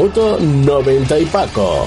Minuto 90 y Paco.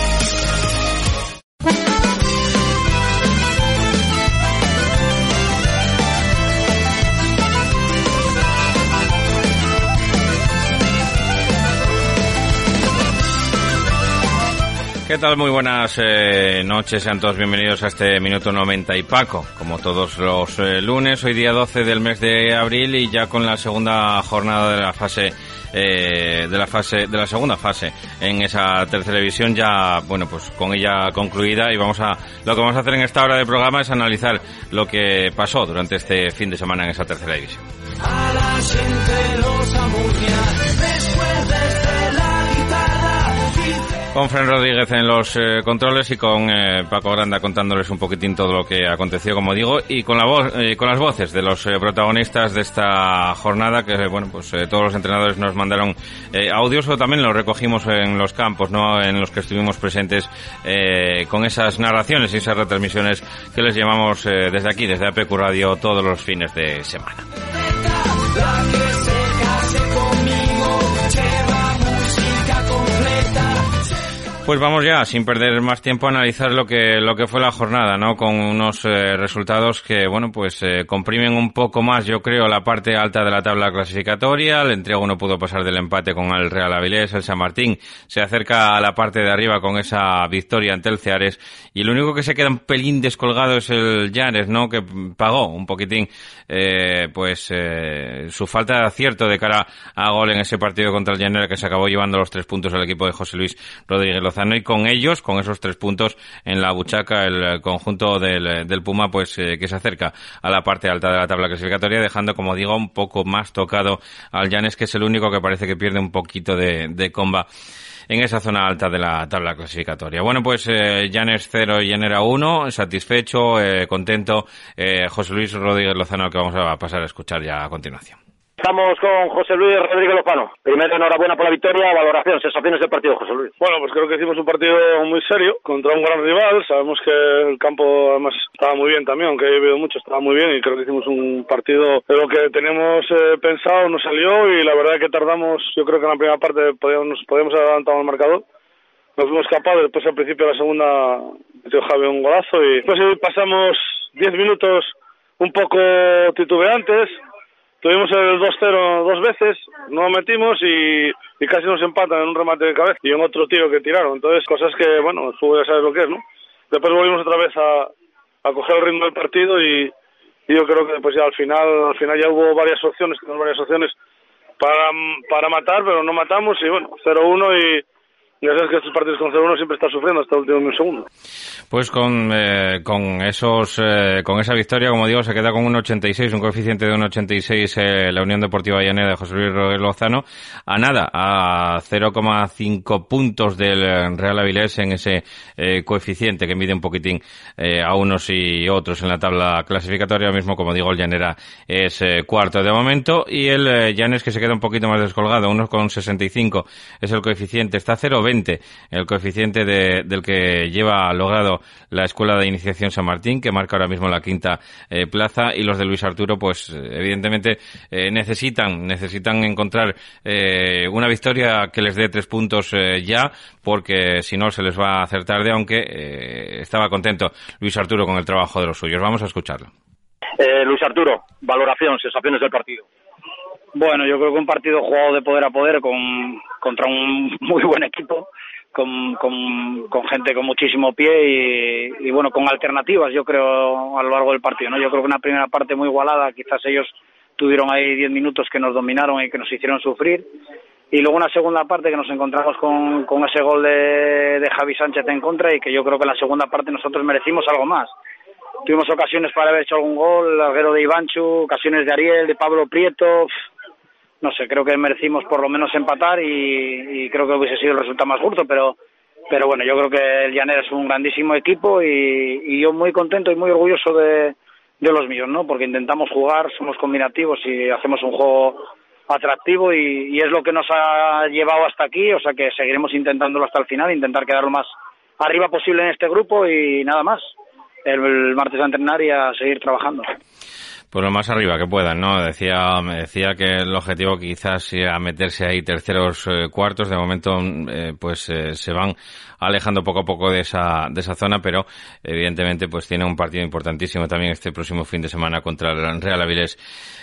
¿Qué tal? Muy buenas eh, noches, sean todos bienvenidos a este Minuto 90 y Paco. Como todos los eh, lunes, hoy día 12 del mes de abril y ya con la segunda jornada de la fase eh, de la fase de la segunda fase en esa tercera división ya bueno pues con ella concluida y vamos a lo que vamos a hacer en esta hora de programa es analizar lo que pasó durante este fin de semana en esa tercera división. Con Fran Rodríguez en los eh, controles y con eh, Paco Granda contándoles un poquitín todo lo que aconteció, como digo, y con la voz, eh, con las voces de los protagonistas de esta jornada, que bueno, pues todos los entrenadores nos mandaron audios o también los recogimos en los campos, ¿no? En los que estuvimos presentes con esas narraciones y esas retransmisiones que les llamamos desde aquí, desde APQ Radio, todos los fines de semana. Pues vamos ya, sin perder más tiempo, a analizar lo que, lo que fue la jornada, ¿no? Con unos eh, resultados que, bueno, pues eh, comprimen un poco más, yo creo, la parte alta de la tabla clasificatoria. El entrego no pudo pasar del empate con el Real Avilés. El San Martín se acerca a la parte de arriba con esa victoria ante el Ceares. Y el único que se queda un pelín descolgado es el Llanes, ¿no? Que pagó un poquitín, eh, pues, su falta de acierto de cara a gol en ese partido contra el Llanes que se acabó llevando los tres puntos al equipo de José Luis Rodríguez y con ellos, con esos tres puntos en la buchaca, el conjunto del, del Puma, pues eh, que se acerca a la parte alta de la tabla clasificatoria, dejando, como digo, un poco más tocado al Llanes, que es el único que parece que pierde un poquito de, de comba en esa zona alta de la tabla clasificatoria. Bueno, pues eh, Llanes 0 y Llanera 1, satisfecho, eh, contento. Eh, José Luis Rodríguez Lozano, que vamos a pasar a escuchar ya a continuación. Estamos con José Luis Rodríguez Lozano. Primero, enhorabuena por la victoria. Valoración, sensaciones del partido, José Luis. Bueno, pues creo que hicimos un partido muy serio contra un gran rival. Sabemos que el campo, además, estaba muy bien también, aunque he vivido mucho, estaba muy bien y creo que hicimos un partido de lo que teníamos eh, pensado, nos salió y la verdad es que tardamos, yo creo que en la primera parte podíamos, podíamos haber adelantado el marcador. Nos fuimos capaces, después al principio de la segunda metió Javi un golazo y después pasamos 10 minutos un poco titubeantes Tuvimos el 2-0 dos veces, no metimos y, casi nos empatan en un remate de cabeza y en otro tiro que tiraron. Entonces, cosas que, bueno, el fútbol ya sabes lo que es, ¿no? Después volvimos otra vez a, a coger el ritmo del partido y, yo creo que pues ya al final, al final ya hubo varias opciones, varias opciones para, para matar, pero no matamos y bueno, 0-1 y ya sabes que estos partidos con 0-1 siempre está sufriendo hasta el último segundo. Pues con, eh, con esos eh, con esa victoria, como digo, se queda con un 86, un coeficiente de un 86 eh, la Unión Deportiva Llanera de José Luis Rodríguez Lozano, a nada, a 0,5 puntos del Real Avilés en ese eh, coeficiente que mide un poquitín eh, a unos y otros en la tabla clasificatoria. Ahora mismo, como digo, el Llanera es cuarto de momento y el Llanes que se queda un poquito más descolgado, unos con 65 es el coeficiente, está 0,20 el coeficiente del que lleva logrado la Escuela de Iniciación San Martín, que marca ahora mismo la quinta eh, plaza, y los de Luis Arturo, pues evidentemente eh, necesitan, necesitan encontrar eh, una victoria que les dé tres puntos ya, porque si no se les va a hacer tarde, aunque estaba contento Luis Arturo con el trabajo de los suyos. Vamos a escucharlo. Luis Arturo, valoración, sensaciones del partido. Bueno, yo creo que un partido jugado de poder a poder con, contra un muy buen equipo, con, con, con gente con muchísimo pie y, y, bueno, con alternativas, yo creo, a lo largo del partido. ¿no? Yo creo que una primera parte muy igualada, quizás ellos tuvieron ahí diez minutos que nos dominaron y que nos hicieron sufrir. Y luego una segunda parte que nos encontramos con, con ese gol de, de Javi Sánchez en contra y que yo creo que en la segunda parte nosotros merecimos algo más tuvimos ocasiones para haber hecho algún gol, larguero de Ivanchu, ocasiones de Ariel, de Pablo Prieto, no sé, creo que merecimos por lo menos empatar y, y creo que hubiese sido el resultado más justo, pero pero bueno, yo creo que el Llanera es un grandísimo equipo y, yo muy contento y muy orgulloso de, de los míos, ¿no? Porque intentamos jugar, somos combinativos y hacemos un juego atractivo y, es lo que nos ha llevado hasta aquí, o sea que seguiremos intentándolo hasta el final, intentar quedar lo más arriba posible en este grupo y nada más. El, el martes a entrenar y a seguir trabajando pues lo más arriba que puedan, ¿no? Decía, me decía que el objetivo quizás sea meterse ahí terceros eh, cuartos. De momento, eh, pues eh, se van alejando poco a poco de esa, de esa zona, pero evidentemente pues tiene un partido importantísimo también este próximo fin de semana contra el Real Avilés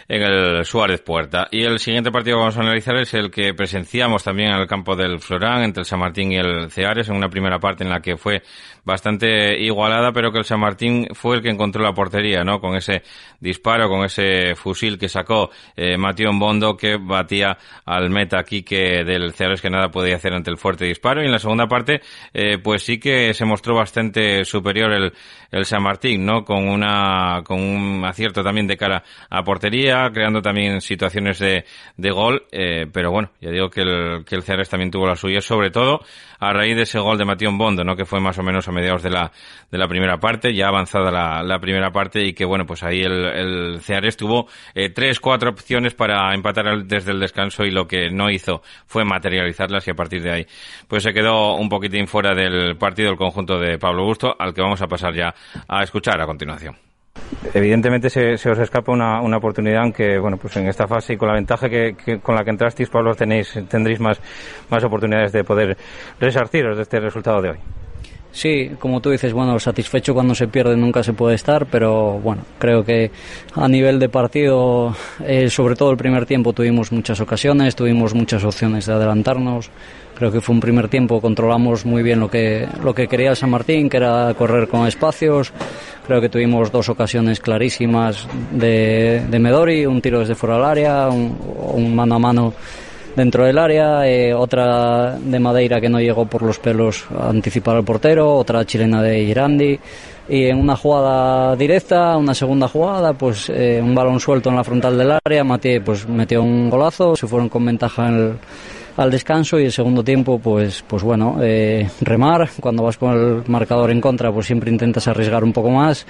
en el Suárez Puerta. Y el siguiente partido que vamos a analizar es el que presenciamos también en el campo del Florán entre el San Martín y el Ceares en una primera parte en la que fue bastante igualada, pero que el San Martín fue el que encontró la portería, ¿no? Con ese disparo, con ese fusil que sacó eh, Matión Bondo que batía al meta Quique del Ceares que nada podía hacer ante el fuerte disparo. Y en la segunda parte, eh, pues sí que se mostró bastante superior el, el San Martín, ¿no? Con una, con un acierto también de cara a portería, creando también situaciones de, de gol, eh, pero bueno, ya digo que el, que el Ceares también tuvo la suya, sobre todo a raíz de ese gol de Matión Bondo, ¿no? Que fue más o menos a mediados de la, de la primera parte, ya avanzada la, la primera parte y que bueno, pues ahí el, el Ceares tuvo eh, tres, cuatro opciones para empatar desde el descanso y lo que no hizo fue materializarlas y a partir de ahí pues se quedó un poquitín fuera del partido el conjunto de Pablo Busto, al que vamos a pasar ya a escuchar a continuación. Evidentemente se, se, os escapa una, una, oportunidad, aunque bueno, pues en esta fase y con la ventaja que, con la que entrasteis, Pablo, tenéis, tendréis más, más oportunidades de poder resarciros de este resultado de hoy. Sí, como tú dices, bueno, satisfecho cuando se pierde nunca se puede estar, pero bueno, creo que a nivel de partido, eh, sobre todo el primer tiempo, tuvimos muchas ocasiones, tuvimos muchas opciones de adelantarnos. Creo que fue un primer tiempo, controlamos muy bien lo que, lo que quería San Martín, que era correr con espacios. Creo que tuvimos dos ocasiones clarísimas de, de Medori, un tiro desde fuera del área, un, un mano a mano dentro del área, eh, otra de Madeira que no llegó por los pelos a anticipar al portero, otra chilena de Girandi y en una jugada directa, una segunda jugada, pues eh, un balón suelto en la frontal del área, Mati pues metió un golazo, se fueron con ventaja en el, al descanso y el segundo tiempo pues pues bueno eh, remar. Cuando vas con el marcador en contra pues siempre intentas arriesgar un poco más.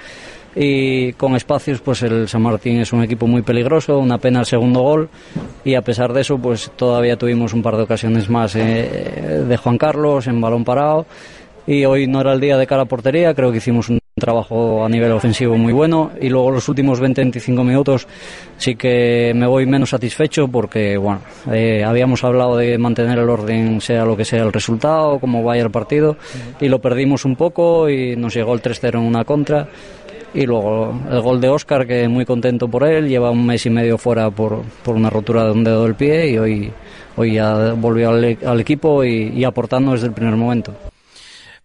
Y con espacios pues el San Martín es un equipo muy peligroso una pena el segundo gol. Y a pesar de eso pues todavía tuvimos un par de ocasiones más eh, de Juan Carlos en balón parado. Y hoy no era el día de cara a portería creo que hicimos un trabajo a nivel ofensivo muy bueno. Y luego los últimos 20-25 minutos sí que me voy menos satisfecho porque bueno eh, habíamos hablado de mantener el orden sea lo que sea el resultado como vaya el partido. Y lo perdimos un poco y nos llegó el 3-0 en una contra. Y luego el gol de Oscar que muy contento por él lleva un mes y medio fuera por, por una rotura de un dedo del pie y hoy, hoy ya volvió al, al equipo y, y aportando desde el primer momento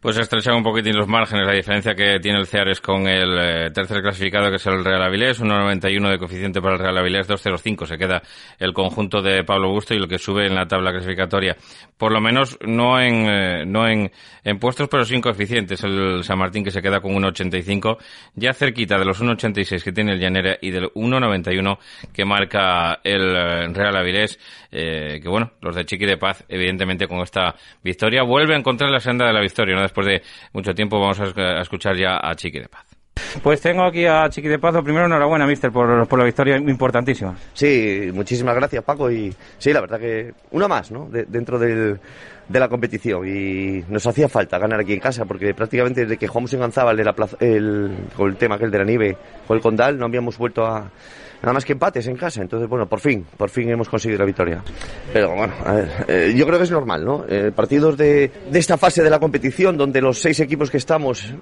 pues estrechan un poquitín los márgenes, la diferencia que tiene el Ceares con el eh, tercer clasificado que es el Real Avilés, 1.91 de coeficiente para el Real Avilés, 2.05 se queda el conjunto de Pablo Busto y lo que sube en la tabla clasificatoria, por lo menos no en eh, no en, en, puestos, pero sin coeficientes, el San Martín que se queda con 1.85, ya cerquita de los 1.86 que tiene el Llanera y del 1.91 que marca el eh, Real Avilés, eh, que bueno, los de Chiqui de Paz, evidentemente con esta victoria, vuelve a encontrar la senda de la victoria. Después de mucho tiempo vamos a escuchar ya a Chiqui de Paz. Pues tengo aquí a Chiqui de Paz. Primero, enhorabuena, mister, por, por la victoria importantísima. Sí, muchísimas gracias, Paco. Y sí, la verdad que una más, ¿no? De, dentro del, de la competición. Y nos hacía falta ganar aquí en casa, porque prácticamente desde que jugamos en plaza, el, con el tema aquel de la nieve, con el Condal, no habíamos vuelto a nada más que empates en casa. Entonces, bueno, por fin, por fin hemos conseguido la victoria. Pero bueno, a ver, eh, yo creo que es normal, ¿no? Eh, partidos de, de esta fase de la competición, donde los seis equipos que estamos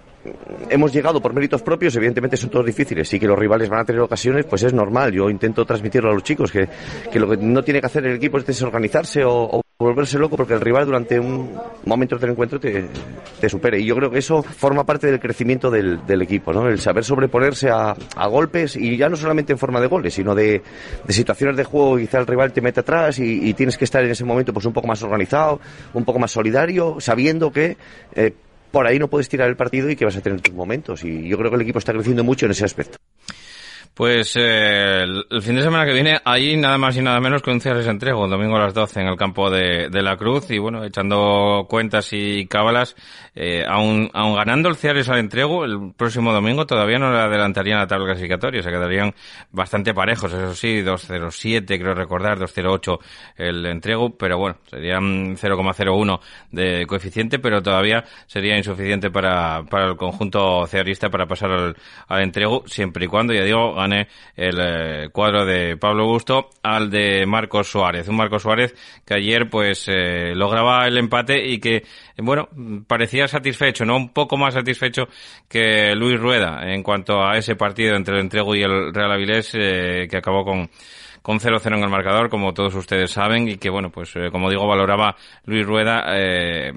hemos llegado por méritos propios, evidentemente son todos difíciles y que los rivales van a tener ocasiones, pues es normal. Yo intento transmitirlo a los chicos que, que lo que no tiene que hacer el equipo es desorganizarse o volverse loco porque el rival durante un momento del encuentro te, te, supere. Y yo creo que eso forma parte del crecimiento del, del equipo, ¿no? El saber sobreponerse a, a, golpes y ya no solamente en forma de goles, sino de, de situaciones de juego. Quizá el rival te mete atrás y, y, tienes que estar en ese momento pues un poco más organizado, un poco más solidario, sabiendo que eh, por ahí no puedes tirar el partido y que vas a tener tus momentos. Y yo creo que el equipo está creciendo mucho en ese aspecto. Pues eh, el, fin de semana que viene, ahí nada más y nada menos que un Ciares entrego, el domingo a las 12 en el campo de, de la Cruz. Y bueno, echando cuentas y cábalas, eh, aún, aún ganando el Ciares al entrego, el próximo domingo todavía no le adelantarían la tabla clasificatoria, se quedarían bastante parejos, eso sí, 2.07 creo recordar, 2.08 el entrego, pero bueno, serían 0,01 de coeficiente, pero todavía sería insuficiente para, para el conjunto cearista para pasar al, al entrego, siempre y cuando, ya digo, el eh, cuadro de Pablo Gusto al de Marcos Suárez. Un Marcos Suárez que ayer pues eh, lograba el empate y que, bueno, parecía satisfecho, ¿no? Un poco más satisfecho que Luis Rueda en cuanto a ese partido entre el Entrego y el Real Avilés eh, que acabó con con 0-0 en el marcador, como todos ustedes saben, y que, bueno, pues eh, como digo, valoraba Luis Rueda eh,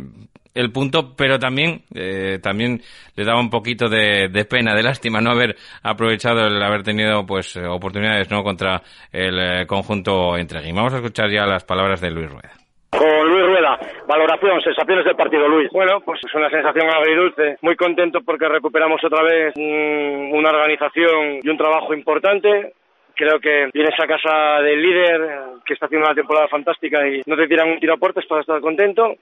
el punto, pero también, eh, también le daba un poquito de, de, pena, de lástima no haber aprovechado el haber tenido pues oportunidades no contra el eh, conjunto Entregui. Vamos a escuchar ya las palabras de Luis Rueda. Con Luis Rueda, valoración, sensaciones del partido, Luis. Bueno, pues es una sensación agridulce. Muy contento porque recuperamos otra vez mmm, una organización y un trabajo importante creo que vienes a casa del líder que está haciendo una temporada fantástica y no te tiran un tiro a puertas para estar contento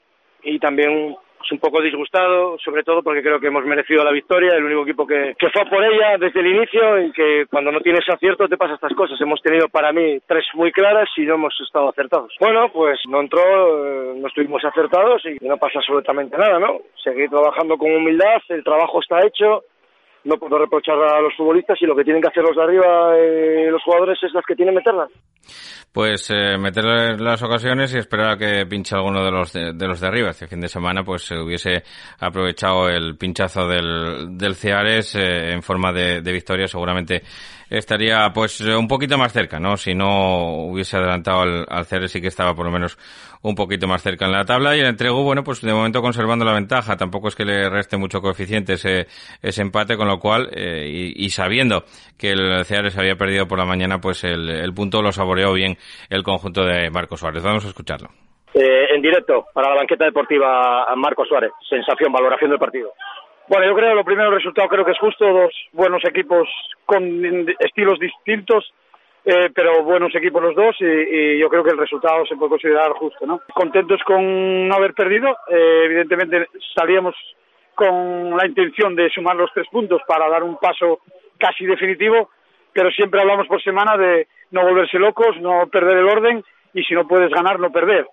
y también pues, un poco disgustado, sobre todo porque creo que hemos merecido la victoria, el único equipo que, que fue por ella desde el inicio y que cuando no tienes acierto te pasa estas cosas. Hemos tenido para mí tres muy claras y no hemos estado acertados. Bueno, pues no entró, eh, no estuvimos acertados y no pasa absolutamente nada, ¿no? Seguir trabajando con humildad, el trabajo está hecho, no puedo reprochar a los futbolistas y lo que tienen que hacer los de arriba, eh, los jugadores, es las que tienen meterlas. Pues eh, meterle las ocasiones y esperar a que pinche alguno de los de, de los de arriba. Este fin de semana pues se hubiese aprovechado el pinchazo del, del Ceares eh, en forma de, de victoria. Seguramente estaría pues un poquito más cerca, ¿no? Si no hubiese adelantado al, al Ceares sí que estaba por lo menos un poquito más cerca en la tabla y el entrego, bueno, pues de momento conservando la ventaja. Tampoco es que le reste mucho coeficiente ese, ese empate, con lo cual, eh, y, y, sabiendo que el Ceares había perdido por la mañana, pues el, el punto lo saboreó bien el conjunto de Marcos Suárez. Vamos a escucharlo. Eh, en directo, para la banqueta deportiva, Marcos Suárez. Sensación, valoración del partido. Bueno, yo creo lo primero el resultado creo que es justo, dos buenos equipos con estilos distintos, eh, pero buenos equipos los dos y, y, yo creo que el resultado se puede considerar justo, ¿no? Contentos con no haber perdido, eh, evidentemente salíamos con la intención de sumar los tres puntos para dar un paso casi definitivo, pero siempre hablamos por semana de no volverse locos, no perder el orden y si no puedes ganar, no perder.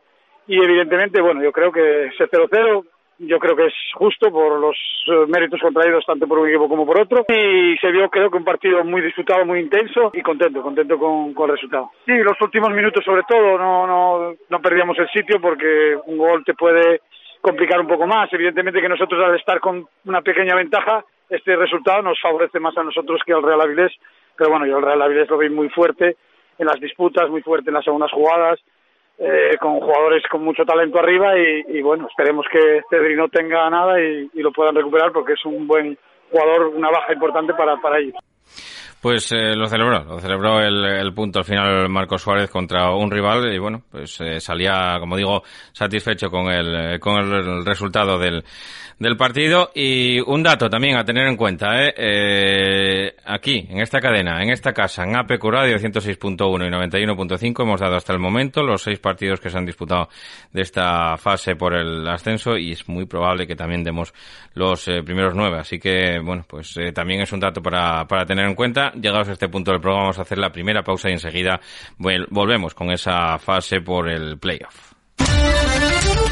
Y evidentemente, bueno, yo creo que ese 0-0 yo creo que es justo por los uh, méritos contraídos tanto por un equipo como por otro y se vio creo que un partido muy disputado, muy intenso y contento, contento con, con el resultado. Sí, los últimos minutos sobre todo no, no, no perdíamos el sitio porque un gol te puede complicar un poco más. Evidentemente que nosotros al estar con una pequeña ventaja, este resultado nos favorece más a nosotros que al Real Avilés, pero bueno, yo el Real Avilés lo vi muy fuerte en las disputas, muy fuerte en las segundas jugadas, eh, con jugadores con mucho talento arriba y, bueno, esperemos que Cedri no tenga nada y, y, lo puedan recuperar porque es un buen jugador, una baja importante para, para ellos. Pues eh, lo celebró, lo celebró el, el, punto al final Marcos Suárez contra un rival y bueno, pues eh, salía, como digo, satisfecho con el, con el resultado del, del partido y un dato también a tener en cuenta, ¿eh? Eh, aquí, en esta cadena, en esta casa, en APQ Radio 106.1 y 91.5 hemos dado hasta el momento los seis partidos que se han disputado de esta fase por el ascenso y es muy probable que también demos los eh, primeros nueve, así que bueno, pues eh, también es un dato para, para tener en cuenta. Llegados a este punto del programa vamos a hacer la primera pausa y enseguida volvemos con esa fase por el playoff.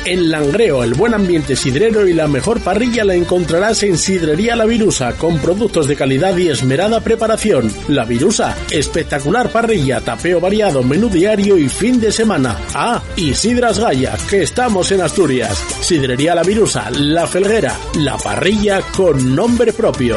En Langreo, el buen ambiente sidrero y la mejor parrilla la encontrarás en Sidrería La Virusa, con productos de calidad y esmerada preparación. La Virusa, espectacular parrilla, tapeo variado, menú diario y fin de semana. Ah, y Sidras Gaya, que estamos en Asturias. Sidrería La Virusa, La Felguera, la parrilla con nombre propio.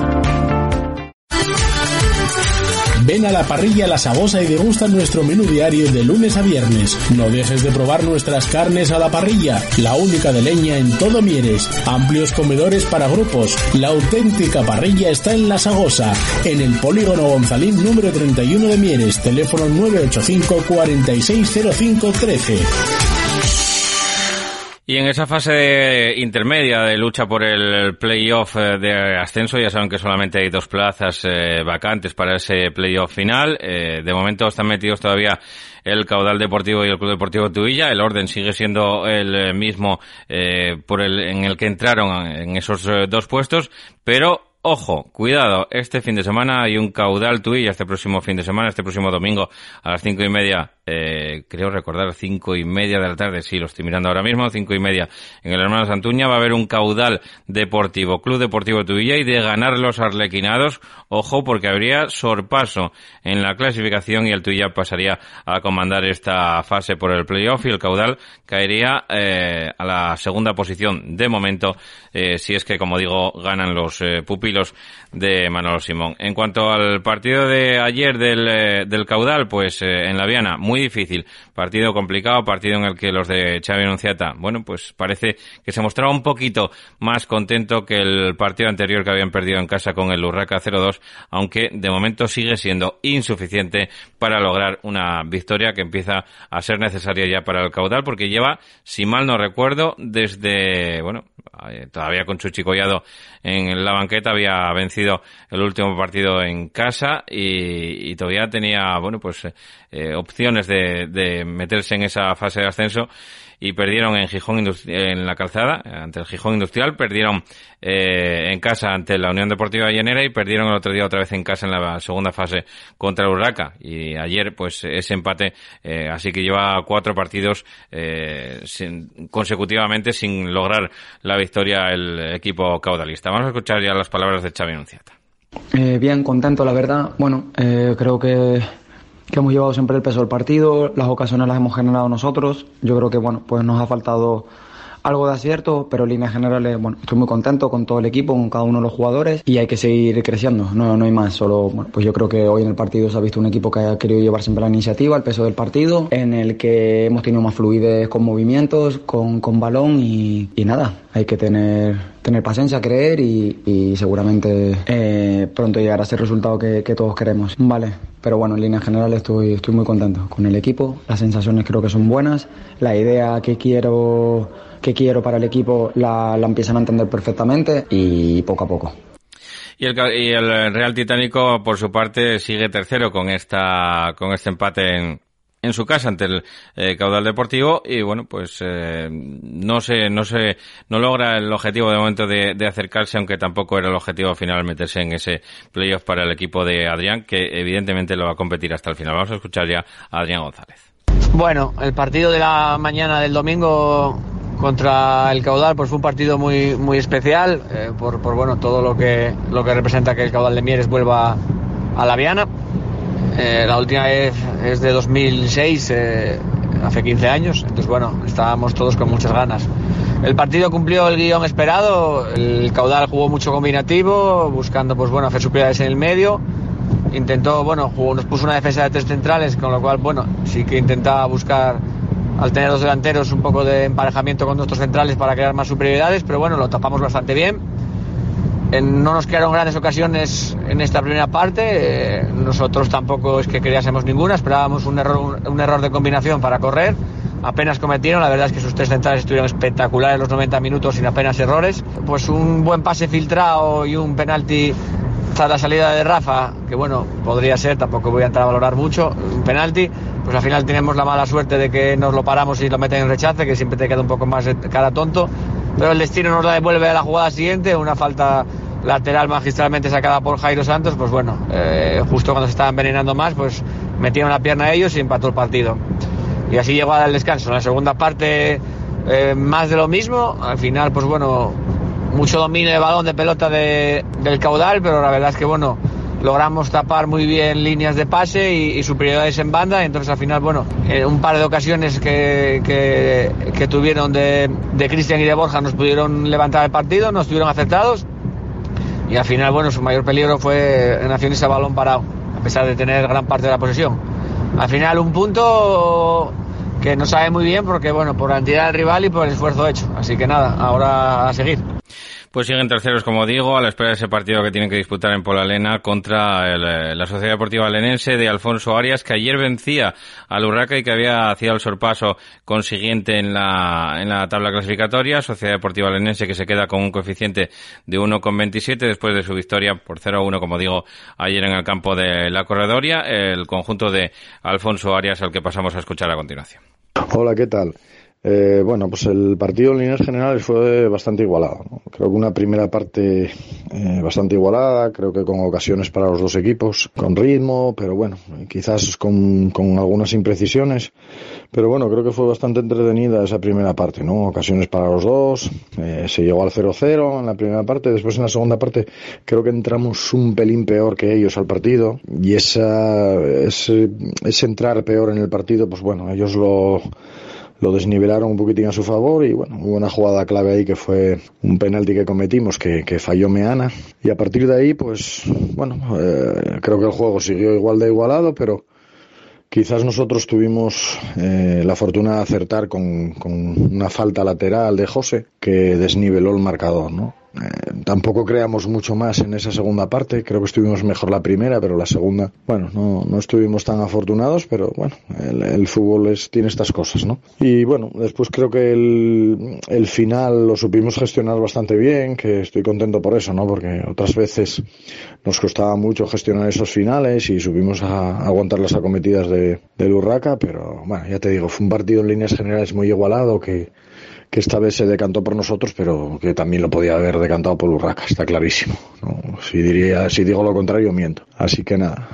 Ven a la parrilla La Sabosa y degusta nuestro menú diario de lunes a viernes. No dejes de probar nuestras carnes a la parrilla, la única de leña en todo Mieres. Amplios comedores para grupos. La auténtica parrilla está en La Sagosa, en el polígono Gonzalín número 31 de Mieres. Teléfono 985 460513. Y en esa fase intermedia de lucha por el playoff eh, de ascenso, ya saben que solamente hay dos plazas eh, vacantes para ese playoff final. Eh, de momento están metidos todavía el Caudal Deportivo y el Club Deportivo Tuilla. El orden sigue siendo el mismo por el, en el que entraron en esos dos puestos, pero Ojo, cuidado, este fin de semana hay un caudal tuya este próximo fin de semana, este próximo domingo a las cinco y media eh, creo recordar, cinco y media de la tarde, sí, lo estoy mirando ahora mismo, cinco y media en el Hermano Santuña, va a haber un caudal deportivo, Club Deportivo Tubilla, y de ganar los arlequinados, ojo, porque habría sorpaso en la clasificación y el Tuilla pasaría a comandar esta fase por el playoff y el caudal caería eh, a la segunda posición de momento, eh, si es que, como digo, ganan los eh, de Manolo Simón. En cuanto al partido de ayer del, eh, del caudal, pues eh, en la Viana, muy difícil. Partido complicado, partido en el que los de Xavi Anunciata, bueno, pues parece que se mostraba un poquito más contento que el partido anterior que habían perdido en casa con el Urraca 0-2, aunque de momento sigue siendo insuficiente para lograr una victoria que empieza a ser necesaria ya para el caudal, porque lleva, si mal no recuerdo, desde, bueno, eh, todavía con Chuchi Collado en la banqueta había vencido el último partido en casa y, todavía tenía, bueno, pues eh, opciones de, de meterse en esa fase de ascenso y perdieron en Gijón en la calzada ante el Gijón Industrial, perdieron eh, en casa ante la Unión Deportiva Llanera y perdieron el otro día otra vez en casa en la segunda fase contra el Urraca y ayer pues ese empate eh, así que lleva cuatro partidos eh, sin, consecutivamente sin lograr la victoria el equipo caudalista. Vamos a escuchar ya las palabras de Xavi Anunciata. Bien, contento la verdad. Bueno, creo que que hemos llevado siempre el peso del partido, las ocasiones las hemos generado nosotros. Yo creo que bueno, pues nos ha faltado algo de acierto, pero en líneas generales, bueno, estoy muy contento con todo el equipo, con cada uno de los jugadores y hay que seguir creciendo, no, no hay más, solo, bueno, pues yo creo que hoy en el partido se ha visto un equipo que ha querido llevar siempre la iniciativa, el peso del partido, en el que hemos tenido más fluidez con movimientos, con, con balón y, y nada, hay que tener, tener paciencia, creer y, y seguramente eh, pronto llegará ese resultado que, que, todos queremos. Vale, pero bueno, en líneas generales estoy, estoy muy contento con el equipo, las sensaciones creo que son buenas, la idea que quiero que quiero para el equipo la, la empiezan a entender perfectamente y poco a poco. Y el, y el Real Titánico, por su parte, sigue tercero con esta con este empate en, en su casa ante el eh, caudal deportivo y bueno pues eh, no se no se no logra el objetivo de momento de, de, acercarse aunque tampoco era el objetivo final meterse en ese playoff para el equipo de Adrián que evidentemente lo va a competir hasta el final vamos a escuchar ya a Adrián González bueno el partido de la mañana del domingo contra el caudal pues fue un partido muy muy especial eh, por, por bueno todo lo que lo que representa que el caudal de Mieres vuelva a la Viana eh, la última vez es de 2006, eh, hace 15 años, entonces bueno, estábamos todos con muchas ganas. El partido cumplió el guion esperado, el caudal jugó mucho combinativo, buscando pues bueno, hacer superioridades en el medio. Intentó, bueno, nos puso una defensa de tres centrales, con lo cual, bueno, sí que intentaba buscar, al tener dos delanteros, un poco de emparejamiento con nuestros centrales para crear más superioridades, pero bueno, lo tapamos bastante bien no nos quedaron grandes ocasiones en esta primera parte. Eh, nosotros tampoco es que creásemos ninguna. Esperábamos un error, un, error de combinación para correr. Apenas cometieron. La verdad es que sus tres centrales estuvieron espectaculares los 90 minutos sin apenas errores. Pues un buen pase filtrado y un penalti tras la salida de Rafa, que bueno, podría ser, tampoco voy a entrar a valorar mucho, un penalti. Pues al final tenemos la mala suerte de que nos lo paramos y lo meten en rechace, que siempre te queda un poco más cara tonto pero el destino nos la devuelve a la jugada siguiente, una falta lateral magistralmente sacada por Jairo Santos, pues bueno, eh, justo cuando se estaba envenenando más, pues metieron la pierna a ellos y empató el partido. Y así llegó al descanso. En la segunda parte, eh, más de lo mismo. Al final, pues bueno, mucho dominio de balón de pelota de, del caudal, pero la verdad es que bueno, logramos tapar muy bien líneas de pase y, superioridades en banda. Entonces, al final, bueno, en un par de ocasiones que, que, tuvieron de, de Cristian y de Borja nos pudieron levantar el partido, nos estuvieron acertados. Y al final, bueno, su mayor peligro fue en acciones a balón parado, a pesar de tener gran parte de la posesión. Al final, un punto que no sabe muy bien porque, bueno, por la entidad del rival y por el esfuerzo hecho. Así que nada, ahora a seguir. Pues siguen terceros, como digo, a la espera de ese partido que tienen que disputar en Polalena contra el, eh, la Sociedad Deportiva Lenense de Alfonso Arias, que ayer vencía al Urraca y que había hacía el sorpaso consiguiente en la, en la tabla clasificatoria. Sociedad Deportiva Lenense que se queda con un coeficiente de 1,27 después de su victoria por 0-1, como digo, ayer en el campo de la Corredoria. El conjunto de Alfonso Arias, al que pasamos a escuchar a continuación. Hola, ¿qué tal? Eh, bueno, pues el partido en líneas generales fue bastante igualado. ¿no? Creo que una primera parte eh, bastante igualada, creo que con ocasiones para los dos equipos, con ritmo, pero bueno, quizás con, con algunas imprecisiones. Pero bueno, creo que fue bastante entretenida esa primera parte, ¿no? Ocasiones para los dos, eh, se llegó al 0-0 en la primera parte, después en la segunda parte creo que entramos un pelín peor que ellos al partido y esa, ese, ese entrar peor en el partido, pues bueno, ellos lo lo desnivelaron un poquitín a su favor y bueno, hubo una jugada clave ahí que fue un penalti que cometimos que, que falló Meana y a partir de ahí pues bueno, eh, creo que el juego siguió igual de igualado pero quizás nosotros tuvimos eh, la fortuna de acertar con, con una falta lateral de José que desniveló el marcador, ¿no? Eh, tampoco creamos mucho más en esa segunda parte. Creo que estuvimos mejor la primera, pero la segunda, bueno, no, no estuvimos tan afortunados, pero bueno, el, fútbol es, tiene estas cosas, ¿no? Y bueno, después creo que el, final lo supimos gestionar bastante bien, que estoy contento por eso, ¿no? Porque otras veces nos costaba mucho gestionar esos finales y supimos a aguantar las acometidas de, del Urraca, pero bueno, ya te digo, fue un partido en líneas generales muy igualado que que esta vez se decantó por nosotros, pero que también lo podía haber decantado por Urraca, está clarísimo. ¿no? Si diría, si digo lo contrario, miento. Así que nada,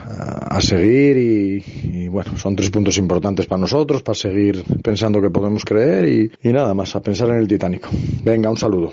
a, seguir y, y, bueno, son tres puntos importantes para nosotros, para seguir pensando que podemos creer y, y nada más, a pensar en el Titánico. Venga, un saludo.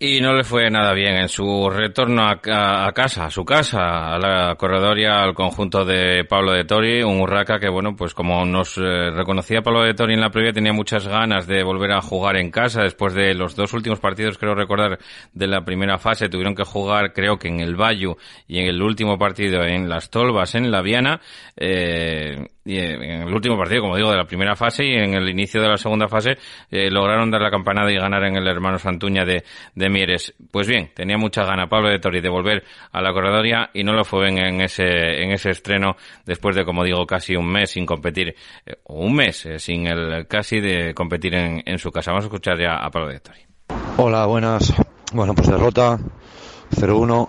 Y no le fue nada bien en su retorno a, casa, a su casa, a la corredoria, al conjunto de Pablo de Tori, un Urraca que, bueno, pues como nos eh, reconocía Pablo de Tori en la previa, tenía muchas ganas de volver a jugar en casa. Después de los dos últimos partidos, creo recordar, de la primera fase, tuvieron que jugar, creo que en el Bayo y en el último partido en Las Tolvas, en la Viana, eh, y en el último partido, como digo, de la primera fase y en el inicio de la segunda fase lograron dar la campanada y ganar en el hermano Santuña de, de Mieres. Pues bien, tenía mucha gana Pablo de Tori de volver a la corredoria y no lo fue en, en ese, en ese estreno después de, como digo, casi un mes sin competir, un mes sin el casi de competir en, en su casa. Vamos a escuchar ya a Pablo de Tori. Hola, buenas. Bueno, pues derrota 0-1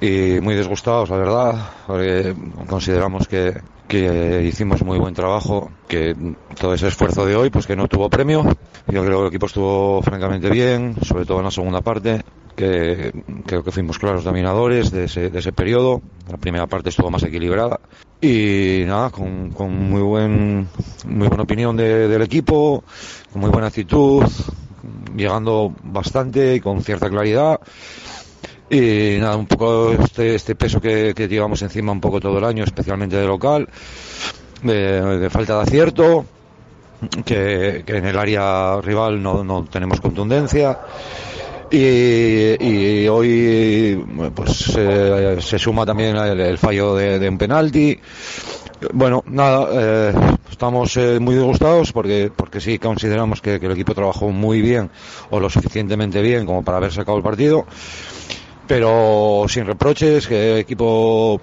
y muy disgustados, la verdad, porque consideramos que, que hicimos muy buen trabajo, que todo ese esfuerzo de hoy, pues que no tuvo premio. Yo creo que el equipo estuvo francamente bien, sobre todo en la segunda parte, que creo que fuimos claros dominadores de ese, de ese periodo. La primera parte estuvo más equilibrada y nada, con, con muy buen, muy buena opinión del equipo, con muy buena actitud, llegando bastante y con cierta claridad. Y nada, un poco este, este peso que, llevamos encima un poco todo el año, especialmente de local, de, falta de acierto, que, en el área rival no, tenemos contundencia. Y, hoy pues se suma también el, fallo de, un penalti. Bueno, nada, eh, estamos eh, muy disgustados porque, porque sí consideramos que, el equipo trabajó muy bien o lo suficientemente bien como para haber sacado el partido pero sin reproches, que el equipo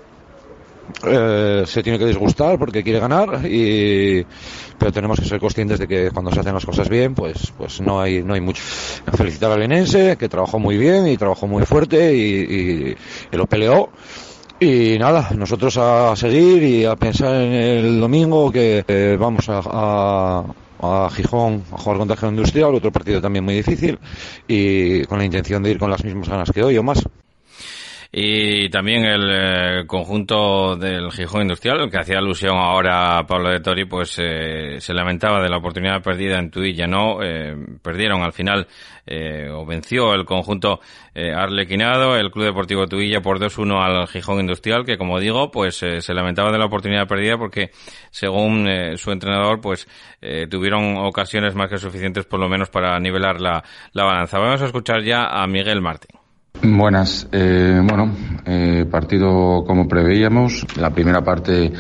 eh, se tiene que disgustar porque quiere ganar y pero tenemos que ser conscientes de que cuando se hacen las cosas bien pues pues no hay no hay mucho. Felicitar al Lenense que trabajó muy bien y trabajó muy fuerte y, y, lo peleó. Y nada, nosotros a seguir y a pensar en el domingo que eh, vamos a, a, Gijón a jugar contra Gijón Industrial, otro partido también muy difícil y con la intención de ir con las mismas ganas que hoy o más y también el eh, conjunto del Gijón Industrial, que hacía alusión ahora a Pablo de Tori, pues eh, se lamentaba de la oportunidad perdida en Tuilla, ¿no? Eh, perdieron al final, eh, o venció el conjunto eh, arlequinado, el Club Deportivo Tuilla por 2-1 al Gijón Industrial, que como digo, pues se lamentaba de la oportunidad perdida porque según su entrenador, pues tuvieron ocasiones más que suficientes por lo menos para nivelar la, la balanza. Vamos a escuchar ya a Miguel Martín. Buenas. Eh, bueno, eh, partido como preveíamos. La primera parte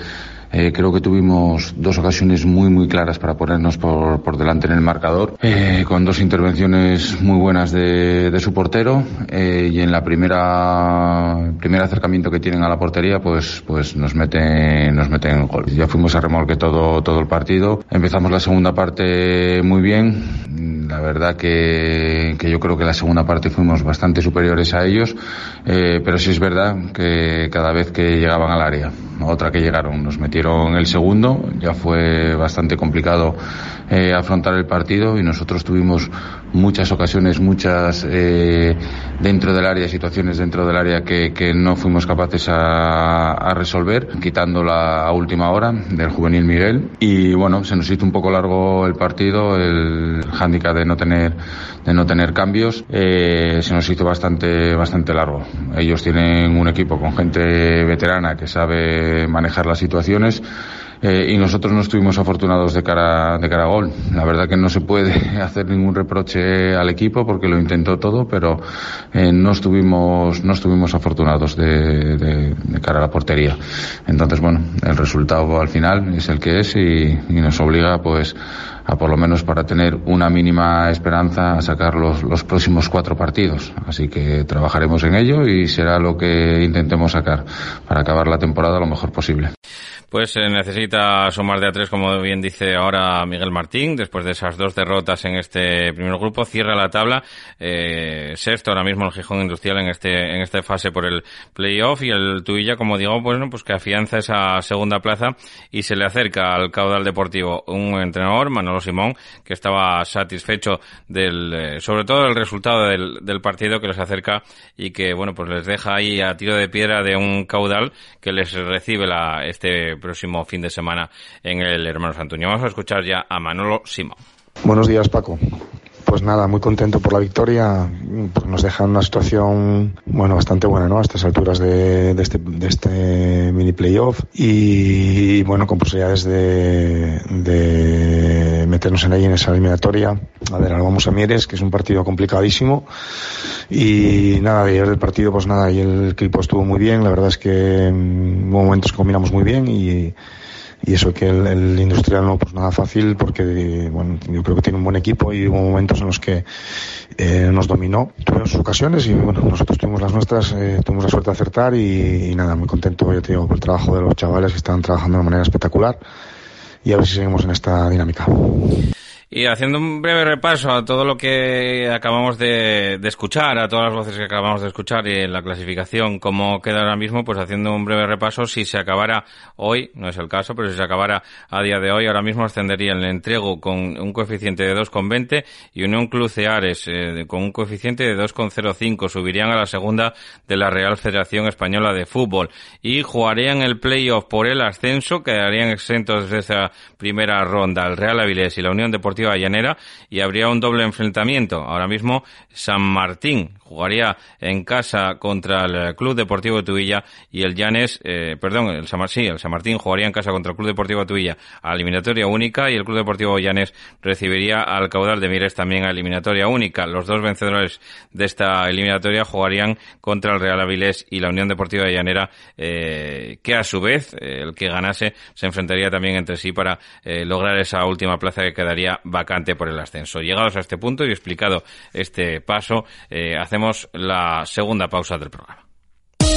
eh, creo que tuvimos dos ocasiones muy muy claras para ponernos por, por delante en el marcador, eh, con dos intervenciones muy buenas de, de su portero eh, y en la primera primer acercamiento que tienen a la portería, pues pues nos meten nos meten gol. Ya fuimos a remolque todo todo el partido. Empezamos la segunda parte muy bien la verdad que, que, yo creo que la segunda parte fuimos bastante superiores a ellos, eh, pero sí es verdad que cada vez que llegaban al área, otra que llegaron, nos metieron el segundo, ya fue bastante complicado eh, afrontar el partido y nosotros tuvimos muchas ocasiones, muchas eh, dentro del área, situaciones dentro del área que, que no fuimos capaces a, a, resolver, quitando la última hora del juvenil Miguel. Y bueno, se nos hizo un poco largo el partido, el hándicap de no tener, de no tener cambios, eh, se nos hizo bastante, bastante largo. Ellos tienen un equipo con gente veterana que sabe manejar las situaciones eh, y nosotros no estuvimos afortunados de cara, de cara a gol. La verdad que no se puede hacer ningún reproche al equipo porque lo intentó todo, pero eh, no estuvimos, no estuvimos afortunados de, cara a la portería. Entonces, bueno, el resultado al final es el que es y, y nos obliga, pues, a por lo menos para tener una mínima esperanza a sacar los, los próximos cuatro partidos. Así que trabajaremos en ello y será lo que intentemos sacar para acabar la temporada lo mejor posible pues eh, necesita sumar de a tres, como bien dice ahora Miguel Martín, después de esas dos derrotas en este primer grupo, cierra la tabla, eh, sexto ahora mismo el Gijón Industrial en este en esta fase por el playoff y el Tuilla, como digo, pues, pues que afianza esa segunda plaza y se le acerca al caudal deportivo un entrenador, Manolo Simón, que estaba satisfecho del, eh, sobre todo del resultado del, partido que les acerca y que, bueno, pues les deja ahí a tiro de piedra de un caudal que les recibe la, este próximo fin de semana en el Hermano Antonio. Vamos a escuchar ya a Manolo Simón. Buenos días, Paco. Pues nada, muy contento por la victoria. Pues nos deja en una situación, bueno, bastante buena, ¿no? A estas alturas de, de, este, de este mini playoff. Y, bueno, con posibilidades de, de meternos en ahí en esa eliminatoria. A ver, ahora vamos a Mieres, que es un partido complicadísimo. Y nada, ayer del partido, pues nada, y el equipo estuvo muy bien. La verdad es que en momentos combinamos muy bien y y eso que el, industrial no pues nada fácil porque bueno yo creo que tiene un buen equipo y hubo momentos en los que eh, nos dominó tuvimos sus ocasiones y bueno nosotros tuvimos las nuestras eh, tuvimos la suerte de acertar y, nada muy contento ya te digo por el trabajo de los chavales que están trabajando de manera espectacular y a ver si seguimos en esta dinámica. Y haciendo un breve repaso a todo lo que acabamos de, escuchar, a todas las voces que acabamos de escuchar y en la clasificación, cómo queda ahora mismo, pues haciendo un breve repaso, si se acabara hoy, no es el caso, pero si se acabara a día de hoy, ahora mismo ascendería el entrego con un coeficiente de 2,20 y Unión Cluceares eh, con un coeficiente de 2,05. Subirían a la segunda de la Real Federación Española de Fútbol y jugarían el playoff por el ascenso, quedarían exentos de esa primera ronda el Real Avilés y la Unión Deportiva Deportiva y habría un doble enfrentamiento. Ahora mismo San Martín jugaría en casa contra el Club Deportivo de Tuvilla y el Llanes, eh, perdón, el San, sí, el San Martín jugaría en casa contra el Club Deportivo de Tuvilla a eliminatoria única y el Club Deportivo Llanes recibiría al Caudal de Mires también a eliminatoria única. Los dos vencedores de esta eliminatoria jugarían contra el Real Avilés y la Unión Deportiva de Llanera, eh, que a su vez eh, el que ganase se enfrentaría también entre sí para lograr esa última plaza que quedaría vacante por el ascenso. Llegados a este punto y explicado este paso, hacemos la segunda pausa del programa.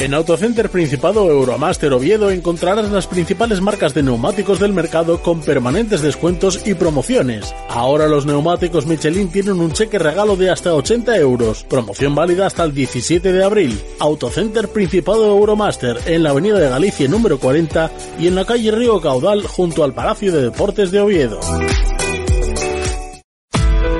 En Autocenter Principado Euromaster Oviedo encontrarás las principales marcas de neumáticos del mercado con permanentes descuentos y promociones. Ahora los neumáticos Michelin tienen un cheque regalo de hasta 80 euros. Promoción válida hasta el 17 de abril. Autocenter Principado Euromaster en la Avenida de Galicia número 40 y en la calle Río Caudal junto al Palacio de Deportes de Oviedo.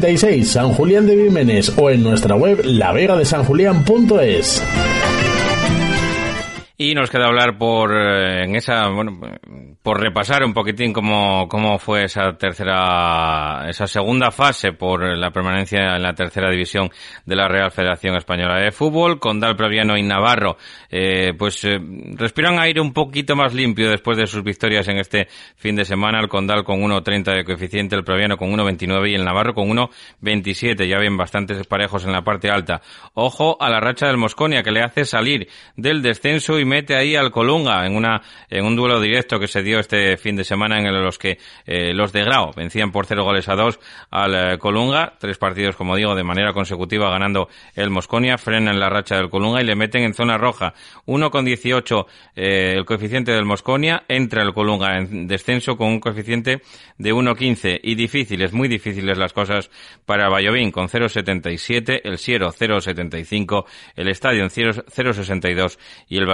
86, San Julián de Vímenes o en nuestra web lavegadesanjulián.es. Y nos queda hablar por eh, en esa bueno por repasar un poquitín cómo, cómo fue esa tercera esa segunda fase por la permanencia en la tercera división de la Real Federación Española de Fútbol. Con Dal Praviano y Navarro eh, pues eh, respiran aire un poquito más limpio después de sus victorias en este fin de semana. El Condal con 1.30 de coeficiente el Praviano con 1.29 y el Navarro con 1.27 ya ven bastantes parejos en la parte alta. Ojo a la racha del Mosconia que le hace salir del descenso y mete ahí al Colunga en una en un duelo directo que se dio este fin de semana en los que eh, los de Grau vencían por cero goles a dos al eh, Colunga, tres partidos como digo de manera consecutiva ganando el Mosconia, frenan la racha del Colunga y le meten en zona roja, 1,18 eh, el coeficiente del Mosconia, entra el Colunga en descenso con un coeficiente de 1,15 y difíciles, muy difíciles las cosas para Vallovín con 0,77, el Siero 0,75, el Estadio en 0,62 y el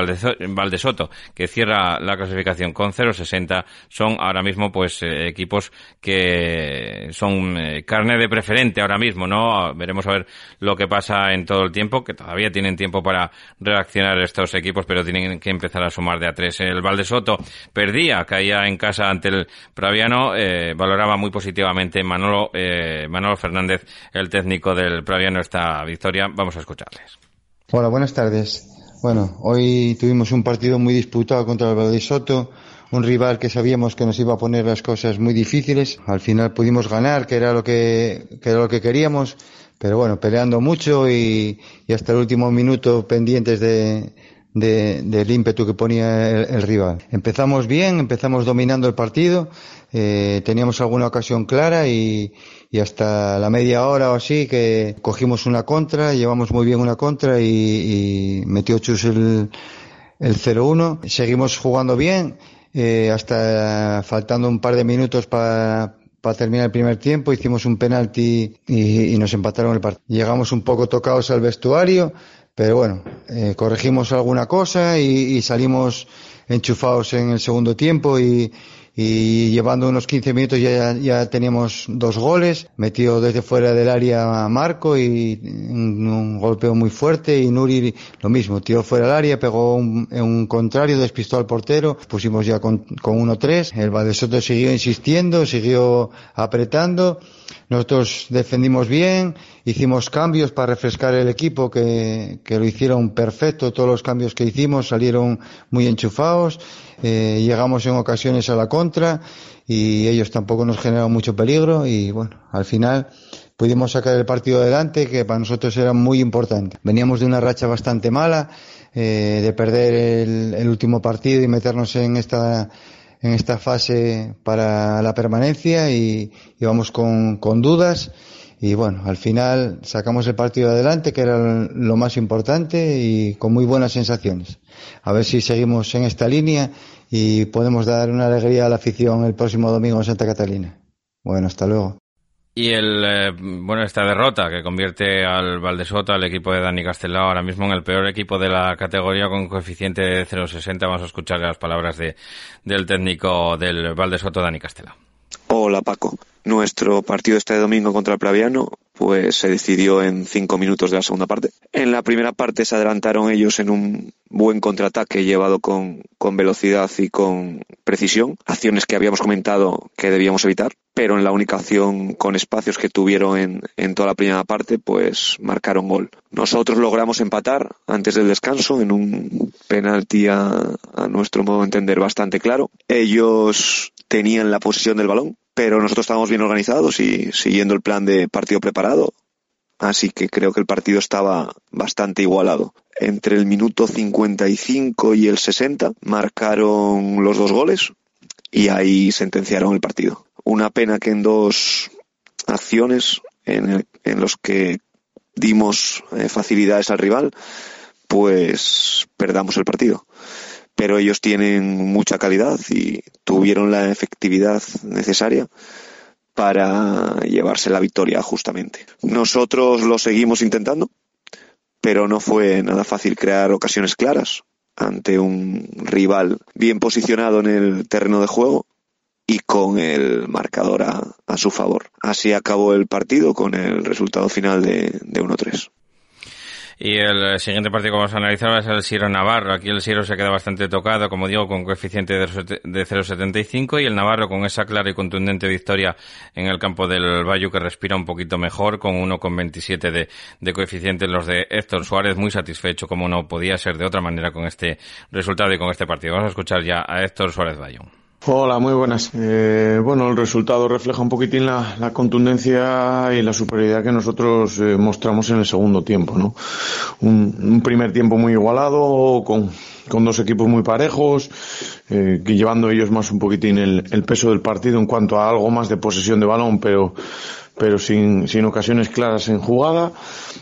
Valdesoto que cierra la clasificación con 0,60 son ahora mismo pues eh, equipos que son eh, carne de preferente ahora mismo, ¿no? Veremos a ver lo que pasa en todo el tiempo, que todavía tienen tiempo para reaccionar estos equipos, pero tienen que empezar a sumar de a tres. El Valdesoto perdía, caía en casa ante el Praviano, eh, valoraba muy positivamente Manolo, Manolo Fernández, el técnico del Praviano, esta victoria. Vamos a escucharles. Hola, buenas tardes. Bueno, hoy tuvimos un partido muy disputado contra el Valdesoto un rival que sabíamos que nos iba a poner las cosas muy difíciles. Al final pudimos ganar, que era lo que, que era lo que queríamos, pero bueno, peleando mucho y, y hasta el último minuto pendientes de, de, del ímpetu que ponía el, rival. Empezamos bien, empezamos dominando el partido, eh, teníamos alguna ocasión clara y, y, hasta la media hora o así que cogimos una contra, llevamos muy bien una contra y, y metió Chus el, el 0-1. Seguimos jugando bien eh, hasta faltando un par de minutos para terminar el primer tiempo, hicimos un penalti y, nos empataron el partido. Llegamos un poco tocados al vestuario, pero bueno, eh, corregimos alguna cosa y, salimos enchufados en el segundo tiempo y, y llevando unos 15 minutos ya, ya teníamos dos goles, metió desde fuera del área Marco y un, golpeo muy fuerte y Nuri lo mismo, tiró fuera del área, pegó un, un contrario, despistó al portero, pusimos ya con, con 1-3, el Valdesoto siguió insistiendo, siguió apretando, nosotros defendimos bien, hicimos cambios para refrescar el equipo que, que lo hicieron perfecto, todos los cambios que hicimos salieron muy enchufados. Eh, llegamos en ocasiones a la contra y ellos tampoco nos generaron mucho peligro y bueno, al final pudimos sacar el partido adelante que para nosotros era muy importante. Veníamos de una racha bastante mala, eh, de perder el, el, último partido y meternos en esta en esta fase para la permanencia y íbamos con, con dudas y bueno, al final sacamos el partido adelante, que era lo más importante y con muy buenas sensaciones. A ver si seguimos en esta línea y podemos dar una alegría a la afición el próximo domingo en Santa Catalina. Bueno, hasta luego. Y el, eh, bueno, esta derrota que convierte al Valdesoto, al equipo de Dani Castelao, ahora mismo en el peor equipo de la categoría con coeficiente de 0,60. Vamos a escuchar las palabras de, del técnico del Valdesoto, Dani Castelao. Hola Paco. Nuestro partido este domingo contra el Praviano pues se decidió en cinco minutos de la segunda parte. En la primera parte se adelantaron ellos en un buen contraataque llevado con, velocidad y con precisión, acciones que habíamos comentado que debíamos evitar, pero en la única acción con espacios que tuvieron en, en toda la primera parte, pues marcaron gol. Nosotros logramos empatar antes del descanso en un penalti a, a nuestro modo de entender bastante claro. Ellos tenían la posesión del balón, pero nosotros estábamos bien organizados y siguiendo el plan de partido preparado. Así que creo que el partido estaba bastante igualado. Entre el minuto 55 y el 60 marcaron los dos goles y ahí sentenciaron el partido. Una pena que en dos acciones en, en los que dimos eh, facilidades al rival, pues perdamos el partido pero ellos tienen mucha calidad y tuvieron la efectividad necesaria para llevarse la victoria justamente. Nosotros lo seguimos intentando, pero no fue nada fácil crear ocasiones claras ante un rival bien posicionado en el terreno de juego y con el marcador a, su favor. Así acabó el partido con el resultado final de, de 1-3. Y el siguiente partido que vamos a analizar es el Siro Navarro. Aquí el Siro se queda bastante tocado, como digo, con coeficiente de 0,75 y el Navarro con esa clara y contundente victoria en el campo del Bayo que respira un poquito mejor con 1,27 de, de coeficiente. Los de Héctor Suárez muy satisfecho, como no podía ser de otra manera con este resultado y con este partido. Vamos a escuchar ya a Héctor Suárez Bayo. Hola, muy buenas. Eh, bueno, el resultado refleja un poquitín la, contundencia y la superioridad que nosotros eh, mostramos en el segundo tiempo, ¿no? Un, un primer tiempo muy igualado, con, con dos equipos muy parejos, eh, que llevando ellos más un poquitín el, el peso del partido en cuanto a algo más de posesión de balón, pero pero sin, sin ocasiones claras en jugada.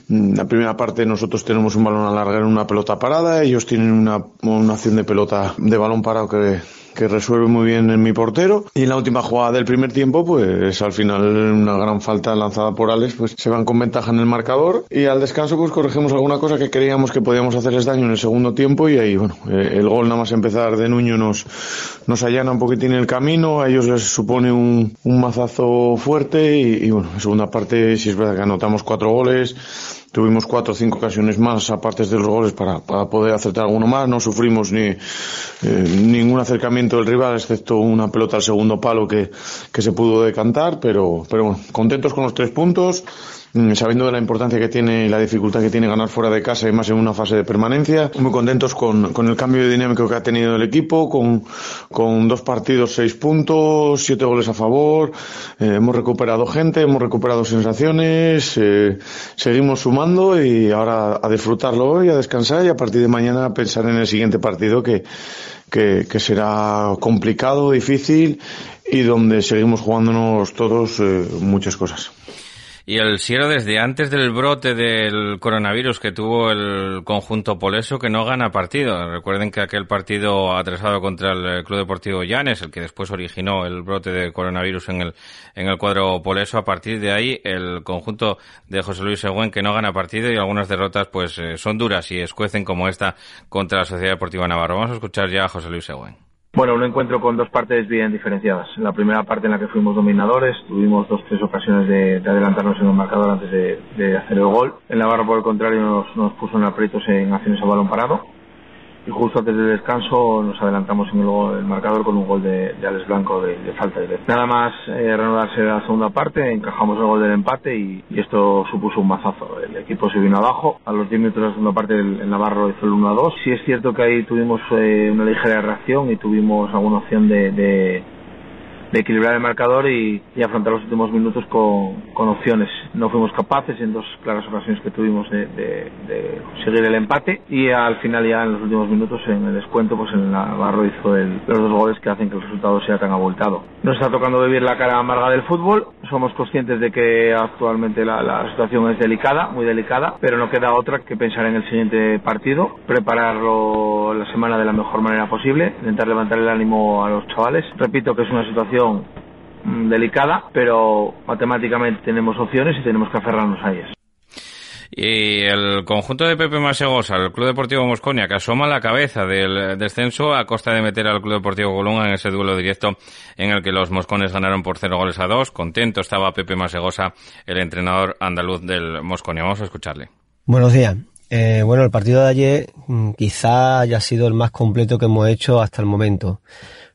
La primera parte nosotros tenemos un balón a largar en una pelota parada, ellos tienen una, una acción de pelota de balón parado que, que resuelve muy bien en mi portero. Y en la última jugada del primer tiempo, pues al final una gran falta lanzada por Alex, pues se van con ventaja en el marcador. Y al descanso, pues corregimos alguna cosa que creíamos que podíamos hacerles daño en el segundo tiempo. Y ahí, bueno, eh, el gol nada más empezar de Nuño nos, nos allana un poquitín el camino. A ellos les supone un, un mazazo fuerte. Y, y bueno, en segunda parte, si es verdad que anotamos cuatro goles tuvimos cuatro o cinco ocasiones más aparte de los goles para, para poder acertar alguno más. No sufrimos ni eh, ningún acercamiento del rival excepto una pelota al segundo palo que, que se pudo decantar pero pero bueno contentos con los tres puntos sabiendo de la importancia que tiene y la dificultad que tiene ganar fuera de casa y más en una fase de permanencia. Muy contentos con, con el cambio de dinámico que ha tenido el equipo, con, con dos partidos, seis puntos, siete goles a favor. Eh, hemos recuperado gente, hemos recuperado sensaciones, eh, seguimos sumando y ahora a disfrutarlo hoy, a descansar y a partir de mañana a pensar en el siguiente partido que, que, que será complicado, difícil y donde seguimos jugándonos todos eh, muchas cosas. Y el Siero desde antes del brote del coronavirus que tuvo el conjunto poleso que no gana partido. Recuerden que aquel partido atrasado contra el Club Deportivo Llanes, el que después originó el brote de coronavirus en el, en el cuadro poleso, a partir de ahí el conjunto de José Luis Següen que no gana partido y algunas derrotas pues eh, son duras y escuecen como esta contra la Sociedad Deportiva Navarro. Vamos a escuchar ya a José Luis Següen. Bueno, un encuentro con dos partes bien diferenciadas. En la primera parte en la que fuimos dominadores, tuvimos dos tres ocasiones de, de adelantarnos en el marcador antes de, de, hacer el gol. El Navarro, por el contrario, nos, nos puso en aprietos en acciones a balón parado. Y justo antes del descanso nos adelantamos en el, el marcador con un gol de, de Alex Blanco de, de falta directa. Nada más eh, reanudarse la segunda parte, encajamos el gol del empate y, esto supuso un mazazo. El equipo se vino abajo. A los 10 minutos de la segunda parte el, el Navarro hizo el 1 a 2. Sí es cierto que ahí tuvimos eh, una ligera reacción y tuvimos alguna opción de, de de equilibrar el marcador y, y, afrontar los últimos minutos con, con, opciones. No fuimos capaces en dos claras ocasiones que tuvimos de, de, de, conseguir el empate y al final ya en los últimos minutos en el descuento pues el Navarro hizo el, los dos goles que hacen que el resultado sea tan abultado. Nos está tocando vivir la cara amarga del fútbol, somos conscientes de que actualmente la, la situación es delicada, muy delicada, pero no queda otra que pensar en el siguiente partido, prepararlo la semana de la mejor manera posible, intentar levantar el ánimo a los chavales. Repito que es una situación delicada, pero matemáticamente tenemos opciones y tenemos que aferrarnos a ellas. Y el conjunto de Pepe Masegosa, el Club Deportivo Mosconia, que asoma la cabeza del descenso a costa de meter al Club Deportivo Colunga en ese duelo directo en el que los moscones ganaron por cero goles a dos. Contento estaba Pepe Masegosa, el entrenador andaluz del Mosconia. Vamos a escucharle. Buenos días. Eh, bueno, el partido de ayer quizá haya sido el más completo que hemos hecho hasta el momento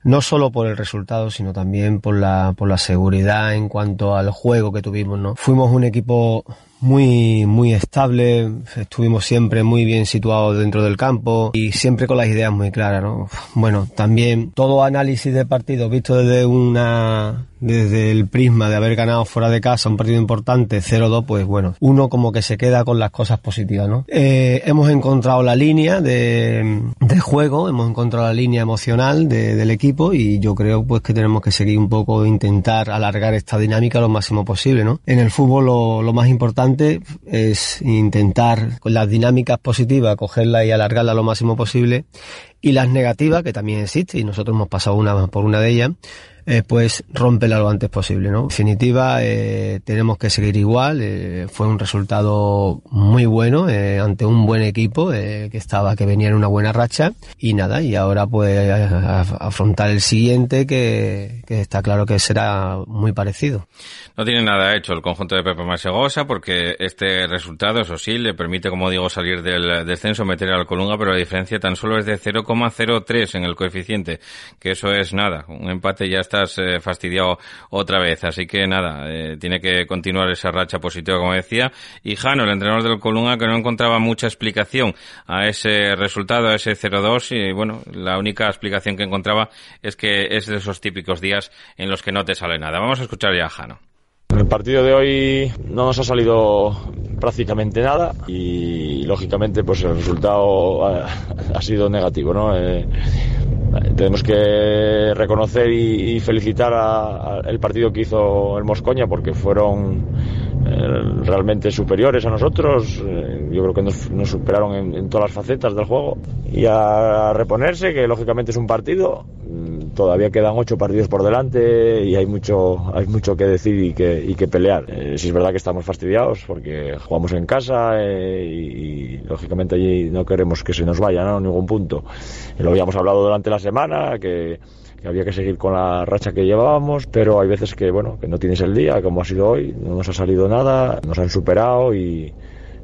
no solo por el resultado, sino también por la, por la seguridad en cuanto al juego que tuvimos, ¿no? Fuimos un equipo muy, muy estable, estuvimos siempre muy bien situados dentro del campo y siempre con las ideas muy claras, ¿no? Bueno, también todo análisis de partido visto desde una, desde el prisma de haber ganado fuera de casa un partido importante 0-2, pues bueno, uno como que se queda con las cosas positivas, ¿no? Eh, hemos encontrado la línea de, juego, hemos encontrado la línea emocional de, del equipo y yo creo pues que tenemos que seguir un poco, intentar alargar esta dinámica lo máximo posible, ¿no? En el fútbol lo, lo más importante es intentar con las dinámicas positivas cogerla y alargarla lo máximo posible y las negativas que también existen y nosotros hemos pasado una por una de ellas eh, pues rómpela lo antes posible, ¿no? En definitiva, eh, tenemos que seguir igual. Eh, fue un resultado muy bueno eh, ante un buen equipo que estaba, que venía en una buena racha y nada. Y ahora pues afrontar el siguiente que, que, está claro que será muy parecido. No tiene nada hecho el conjunto de Pepe Masegosa porque este resultado, eso sí, le permite, como digo, salir del descenso, meter al Colunga, pero la diferencia tan solo es de 0,5 1,03 en el coeficiente, que eso es nada. Un empate ya estás eh, fastidiado otra vez. Así que nada, eh, tiene que continuar esa racha positiva, como decía. Y Jano, el entrenador del Colunga, que no encontraba mucha explicación a ese resultado, a ese 0-2. Y bueno, la única explicación que encontraba es que es de esos típicos días en los que no te sale nada. Vamos a escuchar ya a Jano. El partido de hoy no nos ha salido prácticamente nada y lógicamente pues el resultado ha, sido negativo, ¿no? Eh, tenemos que reconocer y, felicitar al partido que hizo el Moscoña porque fueron eh, realmente superiores a nosotros. Eh, yo creo que nos, superaron en, todas las facetas del juego. Y a reponerse, que lógicamente es un partido todavía quedan ocho partidos por delante y hay mucho, hay mucho que decir y que, y que pelear. Eh, si es verdad que estamos fastidiados porque jugamos en casa eh, y, lógicamente allí no queremos que se nos vaya ¿no? ningún punto. lo habíamos hablado durante la semana que había que seguir con la racha que llevábamos, pero hay veces que bueno, que no tienes el día, como ha sido hoy, no nos ha salido nada, nos han superado y,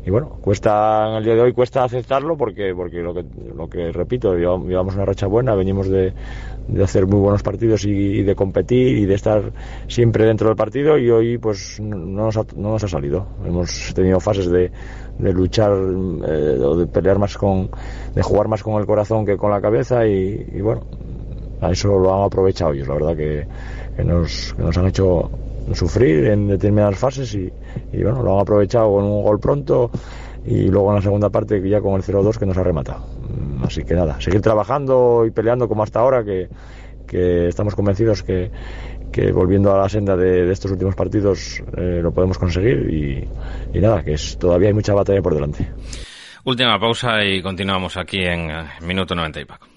y bueno, cuesta en el día de hoy cuesta aceptarlo porque porque lo que lo que repito, llevamos una racha buena, venimos de, de hacer muy buenos partidos y, de competir y de estar siempre dentro del partido y hoy pues no nos ha, no nos ha salido. Hemos tenido fases de, de luchar eh, o de pelear más con de jugar más con el corazón que con la cabeza y, bueno, a eso lo han aprovechado ellos, la verdad que, que nos, que nos han hecho sufrir en determinadas fases y, bueno, lo han aprovechado con un gol pronto y luego en la segunda parte ya con el 0-2 que nos ha rematado. Mm, así que nada, seguir trabajando y peleando como hasta ahora que, estamos convencidos que, que, volviendo a la senda de, estos últimos partidos eh, lo podemos conseguir y, nada, que es, todavía hay mucha batalla por delante. Última pausa y continuamos aquí en eh, minuto 90 y Paco.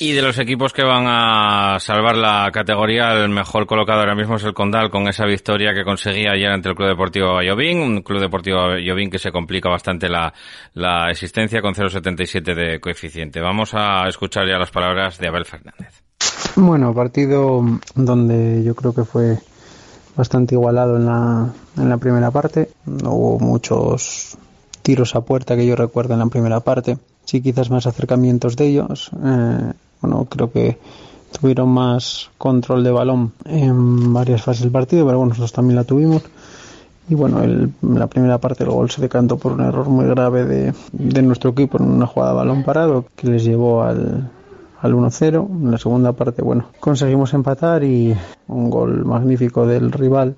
Y de los equipos que van a salvar la categoría, el mejor colocado ahora mismo es el Condal con esa victoria que conseguía ayer ante el Club Deportivo Vallovín, un Club Deportivo Vallovín que se complica bastante la, la existencia con 0,77 de coeficiente. Vamos a escuchar ya las palabras de Abel Fernández. Bueno, partido donde yo creo que fue bastante igualado en la, en la primera parte. No hubo muchos tiros a puerta que yo recuerdo en la primera parte. Sí, quizás más acercamientos de ellos. Eh, bueno, creo que tuvieron más control de balón en varias fases del partido, pero bueno, nosotros también la tuvimos. Y bueno, el, la primera parte del gol se decantó por un error muy grave de, de nuestro equipo en una jugada de balón parado que les llevó al, al 1-0. En la segunda parte, bueno, conseguimos empatar y un gol magnífico del rival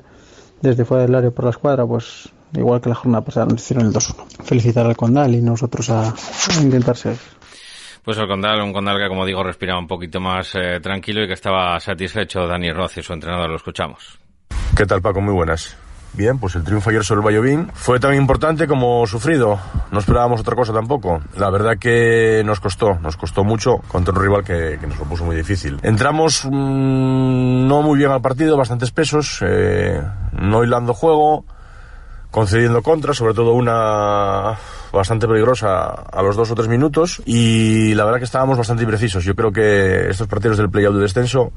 desde fuera del área por la escuadra, pues igual que la jornada pasada nos hicieron el 2-1. Felicitar al Condal y nosotros a, a intentar ser pues el Condal, un Condal que, como digo, respiraba un poquito más eh, tranquilo y que estaba satisfecho. Dani Rossi, su entrenador, lo escuchamos. ¿Qué tal, Paco? Muy buenas. Bien, pues el triunfo ayer sobre el Vallovín fue tan importante como sufrido. No esperábamos otra cosa tampoco. La verdad que nos costó, nos costó mucho contra un rival que, nos lo puso muy difícil. Entramos mmm, no muy bien al partido, bastantes pesos, eh, no hilando juego, concediendo contra, sobre todo una bastante peligrosa a los dos o tres minutos y la verdad que estábamos bastante imprecisos. Yo creo que estos partidos del playout de descenso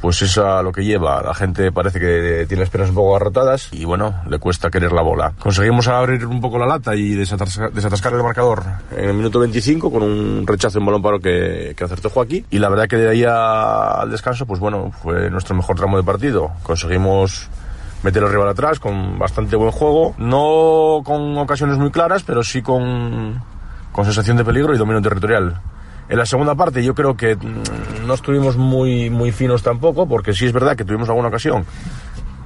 pues es a lo que lleva. La gente parece que tiene las piernas un poco agarrotadas y bueno, le cuesta querer la bola. Conseguimos abrir un poco la lata y desatascar, el marcador en el minuto 25 con un rechazo en balón paro que acertó Joaquín y la verdad que de ahí al descanso pues bueno, fue nuestro mejor tramo de partido. Conseguimos meter al rival atrás con bastante buen juego, no con ocasiones muy claras, pero sí con, con sensación de peligro y dominio territorial. En la segunda parte yo creo que no estuvimos muy, muy finos tampoco, porque sí es verdad que tuvimos alguna ocasión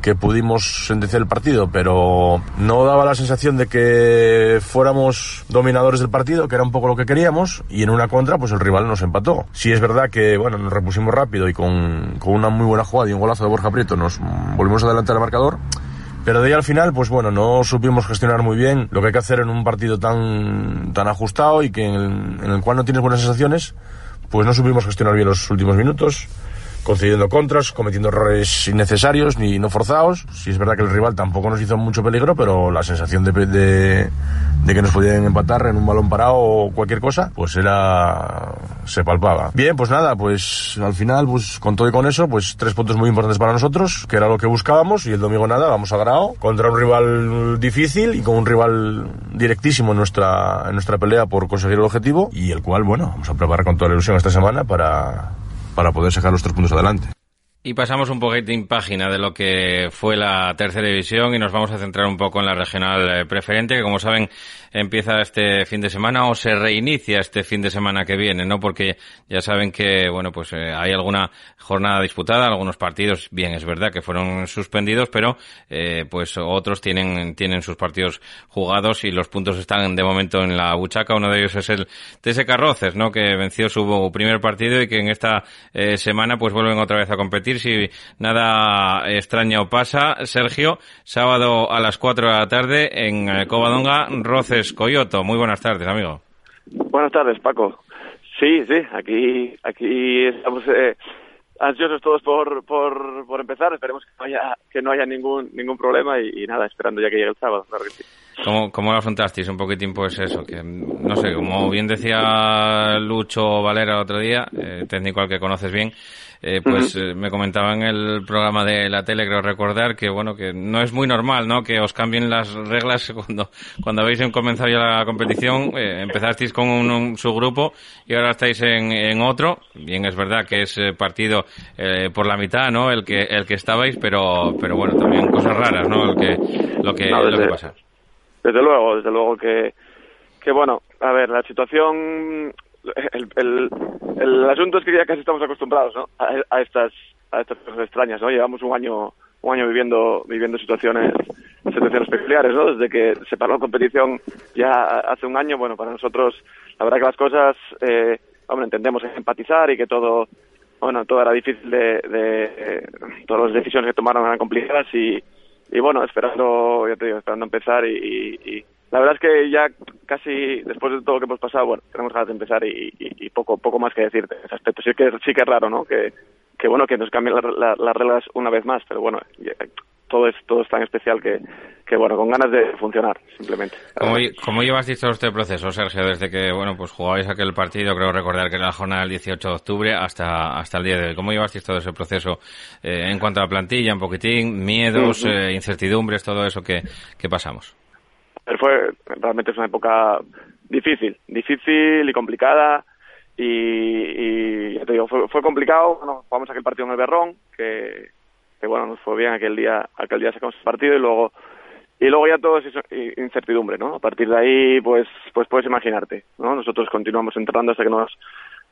que pudimos sentenciar el partido, pero no daba la sensación de que fuéramos dominadores del partido, que era un poco lo que queríamos, y en una contra, pues el rival nos empató. Sí es verdad que, bueno, nos repusimos rápido y con, con una muy buena jugada y un golazo de Borja Prieto nos volvimos a adelantar el marcador, pero de ahí al final, pues bueno, no supimos gestionar muy bien lo que hay que hacer en un partido tan, tan ajustado y que en el, en el cual no tienes buenas sensaciones, pues no supimos gestionar bien los últimos minutos concediendo contras, cometiendo errores innecesarios ni no forzados. Sí es verdad que el rival tampoco nos hizo mucho peligro, pero la sensación de, de, de que nos podían empatar en un balón parado o cualquier cosa, pues era se palpaba. Bien, pues nada, pues al final, pues con todo y con eso, pues tres puntos muy importantes para nosotros, que era lo que buscábamos, y el domingo nada, vamos a Grao, contra un rival difícil y con un rival directísimo en nuestra, en nuestra pelea por conseguir el objetivo, y el cual, bueno, vamos a preparar con toda la ilusión esta semana para, para poder sacar los tres puntos adelante. Y pasamos un poquitín página de lo que fue la tercera división y nos vamos a centrar un poco en la regional preferente, que como saben empieza este fin de semana o se reinicia este fin de semana que viene, ¿no? Porque ya saben que, bueno, pues eh, hay alguna jornada disputada, algunos partidos, bien, es verdad que fueron suspendidos, pero eh, pues otros tienen, tienen sus partidos jugados y los puntos están de momento en la buchaca. Uno de ellos es el TS Carroces, ¿no? Que venció su primer partido y que en esta eh, semana pues vuelven otra vez a competir si nada extraño pasa. Sergio, sábado a las 4 de la tarde en eh, Covadonga, Roces Coyoto. Muy buenas tardes, amigo. Buenas tardes, Paco. Sí, sí, aquí, aquí estamos eh, ansiosos todos por, por, por empezar. Esperemos que no haya, que no haya ningún, ningún problema y, y nada, esperando ya que llegue el sábado. Claro que sí. ¿Cómo, ¿Cómo lo afrontasteis un poquitín pues eso? Que no sé, como bien decía Lucho Valera otro día, eh, técnico al que conoces bien, eh, pues uh -huh. eh, me comentaba en el programa de la tele, creo recordar, que bueno, que no es muy normal, ¿no? Que os cambien las reglas cuando, cuando habéis comenzado ya la competición, eh, empezasteis con un, un, subgrupo y ahora estáis en, en otro. Bien, es verdad que es eh, partido eh, por la mitad, ¿no? El que, el que estabais, pero, pero bueno, también cosas raras, ¿no? El que, lo que, lo que pasa. Desde luego, desde luego que, que bueno, a ver, la situación, el, el, asunto es que ya casi estamos acostumbrados, ¿no? A, a estas, a estas cosas extrañas, ¿no? Llevamos un año, un año viviendo, viviendo situaciones, situaciones peculiares, ¿no? Desde que se paró la competición ya hace un año, bueno, para nosotros, la verdad que las cosas, eh, hombre, entendemos empatizar y que todo, bueno, todo era difícil de, de eh, todas las decisiones que tomaron eran complicadas y, y bueno, esperando, ya te digo, esperando empezar y, y- y la verdad es que ya casi después de todo lo que hemos pasado, bueno, tenemos ganas de empezar y, poco poco más que decirte en ese aspecto. Sí que sí que es raro, ¿no? Que, que bueno, que nos cambien la- la- las reglas una vez más, pero bueno, todo es todo es tan especial que, que bueno, con ganas de funcionar, simplemente. ¿Cómo, ¿Cómo llevasteis todo este proceso, Sergio, desde que, bueno, pues jugabais aquel partido, creo recordar que era la jornada del 18 de octubre hasta, hasta el día de hoy? ¿Cómo llevasteis todo ese proceso eh, en cuanto a la plantilla, un poquitín, miedos, eh, incertidumbres, todo eso que, que pasamos? Pero fue realmente es una época difícil, difícil y complicada y, y ya te digo, fue, fue complicado, bueno, jugamos aquel partido en el Berrón, que, que bueno, nos fue bien aquel día, aquel día sacamos el partido y luego y luego ya todo es incertidumbre, ¿no? A partir de ahí, pues, pues puedes imaginarte, ¿no? Nosotros continuamos entrenando hasta que nos,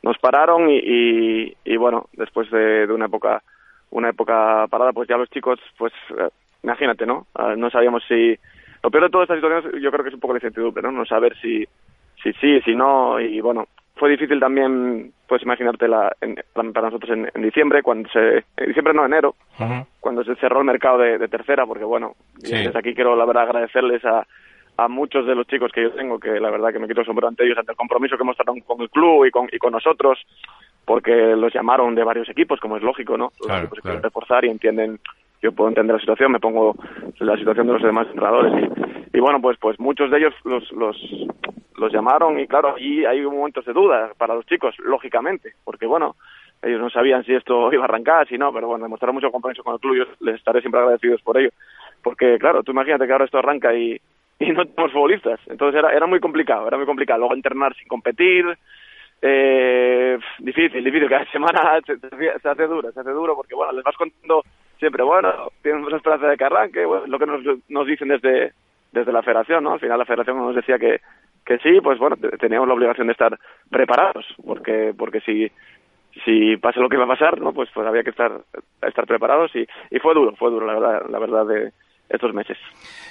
nos pararon y, y, y bueno, después de, de una época, una época parada, pues ya los chicos, pues, eh, imagínate, ¿no? Ah, no sabíamos si, lo peor de toda esta situación yo creo que es un poco la incertidumbre, ¿no? No saber si, si sí, si no, y bueno, fue difícil también, pues imaginarte la, para nosotros en, diciembre, cuando se, en diciembre no, enero, cuando se cerró el mercado de, tercera, porque bueno, desde aquí quiero la verdad agradecerles a, a muchos de los chicos que yo tengo, que la verdad que me quito el sombrero ante ellos, ante el compromiso que mostraron con el club y con, y con nosotros, porque los llamaron de varios equipos, como es lógico, ¿no? Los equipos quieren reforzar y entienden, yo puedo entender la situación, me pongo la situación de los demás entrenadores y, bueno, pues pues muchos de ellos los, los, los llamaron y claro, ahí hay momentos de duda para los chicos, lógicamente, porque bueno, ellos no sabían si esto iba a arrancar, si no, pero bueno, demostraron mucho compromiso con el club y les estaré siempre agradecidos por ello. Porque claro, tú imagínate que ahora esto arranca y, y no tenemos futbolistas. Entonces era, era muy complicado, era muy complicado. Luego entrenar sin competir, eh, difícil, difícil. Cada semana se, se, hace duro, se hace duro porque, bueno, les vas contando siempre, bueno, tienen la esperanza de que bueno, lo que nos, nos dicen desde, desde la federación, ¿no? Al final la federación nos decía que, que sí, pues bueno, teníamos la obligación de estar preparados, porque, porque si, si pasa lo que va a pasar, ¿no? Pues, pues había que estar, estar preparados y, y fue duro, fue duro, la verdad, la verdad de estos meses.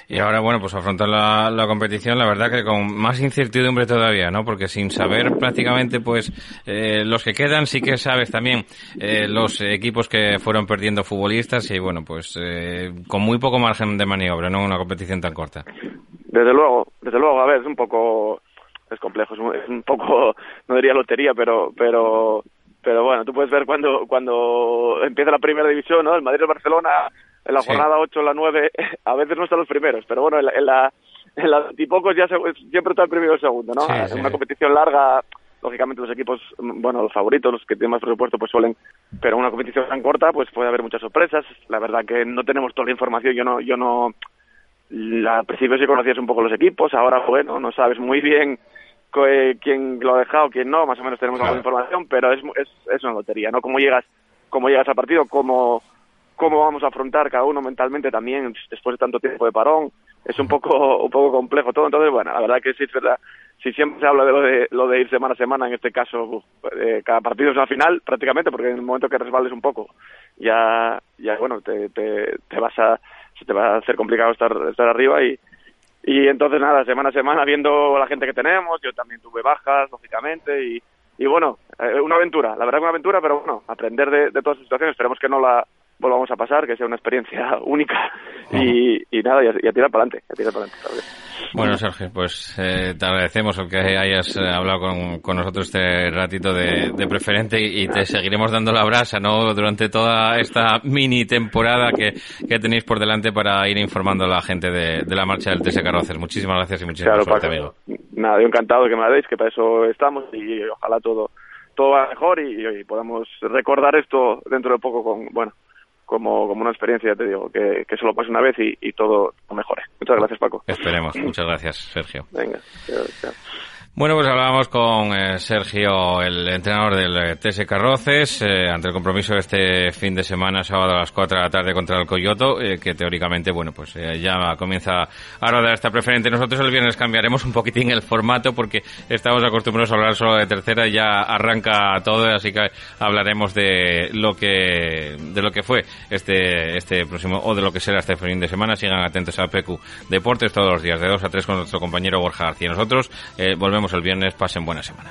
Y ahora, bueno, pues afrontar la, la, competición, la verdad que con más incertidumbre todavía, ¿no? Porque sin saber prácticamente, pues, eh, los que quedan, sí que sabes también eh, los equipos que fueron perdiendo futbolistas y, bueno, pues, eh, con muy poco margen de maniobra, ¿no? Una competición tan corta. Desde luego, desde luego, a ver, es un poco, es complejo, es un, poco, no diría lotería, pero, pero, pero bueno, tú puedes ver cuando, cuando empieza la primera división, ¿no? El Madrid el Barcelona en la jornada 8 o la 9 a veces no están los primeros, pero bueno, en la, en la, en la ya siempre está el primero y el segundo, ¿no? en una competición larga, lógicamente los equipos, bueno, los favoritos, los que tienen más presupuesto, pues suelen, pero una competición tan corta, pues puede haber muchas sorpresas. La verdad que no tenemos toda la información, yo no, yo no, al principio sí conocías un poco los equipos, ahora, bueno, no sabes muy bien quién lo ha dejado, quién no, más o menos tenemos alguna información, pero es, es, es una lotería, ¿no? Cómo llegas, cómo llegas al partido, cómo cómo vamos a afrontar cada uno mentalmente también después de tanto tiempo de parón. Es un poco, un poco complejo todo. Entonces, bueno, la verdad que sí es verdad. Si siempre se habla de lo de, lo de ir semana a semana, en este caso, eh, cada partido es una final prácticamente, porque en el momento que resbales un poco, ya, ya bueno, te, te, vas a, se te va a hacer complicado estar, estar arriba y, y entonces nada, semana a semana viendo la gente que tenemos, yo también tuve bajas, lógicamente, y, y bueno, eh, una aventura, la verdad que una aventura, pero bueno, aprender de, de todas las situaciones, esperemos que no la, volvamos a pasar, que sea una experiencia única y, y nada, y a, tirar para adelante, a tirar para adelante. Bueno, Sergio, pues eh, te agradecemos el que hayas eh, hablado con, con, nosotros este ratito de, de preferente y, te seguiremos dando la brasa, ¿no? Durante toda esta mini temporada que, que tenéis por delante para ir informando a la gente de, de la marcha del TS Carroces. Muchísimas gracias y muchísimas claro, amigo. Nada, yo encantado que me la deis, que para eso estamos y ojalá todo todo va mejor y, y podamos recordar esto dentro de poco con, bueno, como, como una experiencia, te digo, que, que solo pase una vez y, y todo mejore. Muchas gracias, Paco. Esperemos. Muchas gracias, Sergio. Venga. Bueno, pues hablábamos con eh, Sergio, el entrenador del eh, TS Carroces, eh, ante el compromiso de este fin de semana, sábado a las 4 de la tarde contra el Coyoto, que teóricamente, bueno, pues ya comienza a rodar esta preferente. Nosotros el viernes cambiaremos un poquitín el formato porque estamos acostumbrados a hablar solo de tercera y ya arranca todo, así que hablaremos de lo que, de lo que fue este, este próximo, o de lo que será este fin de semana. Sigan atentos a PQ Deportes todos los días, de 2 a 3 con nuestro compañero Borja García. Nosotros volvemos el viernes. Pasen buena semana.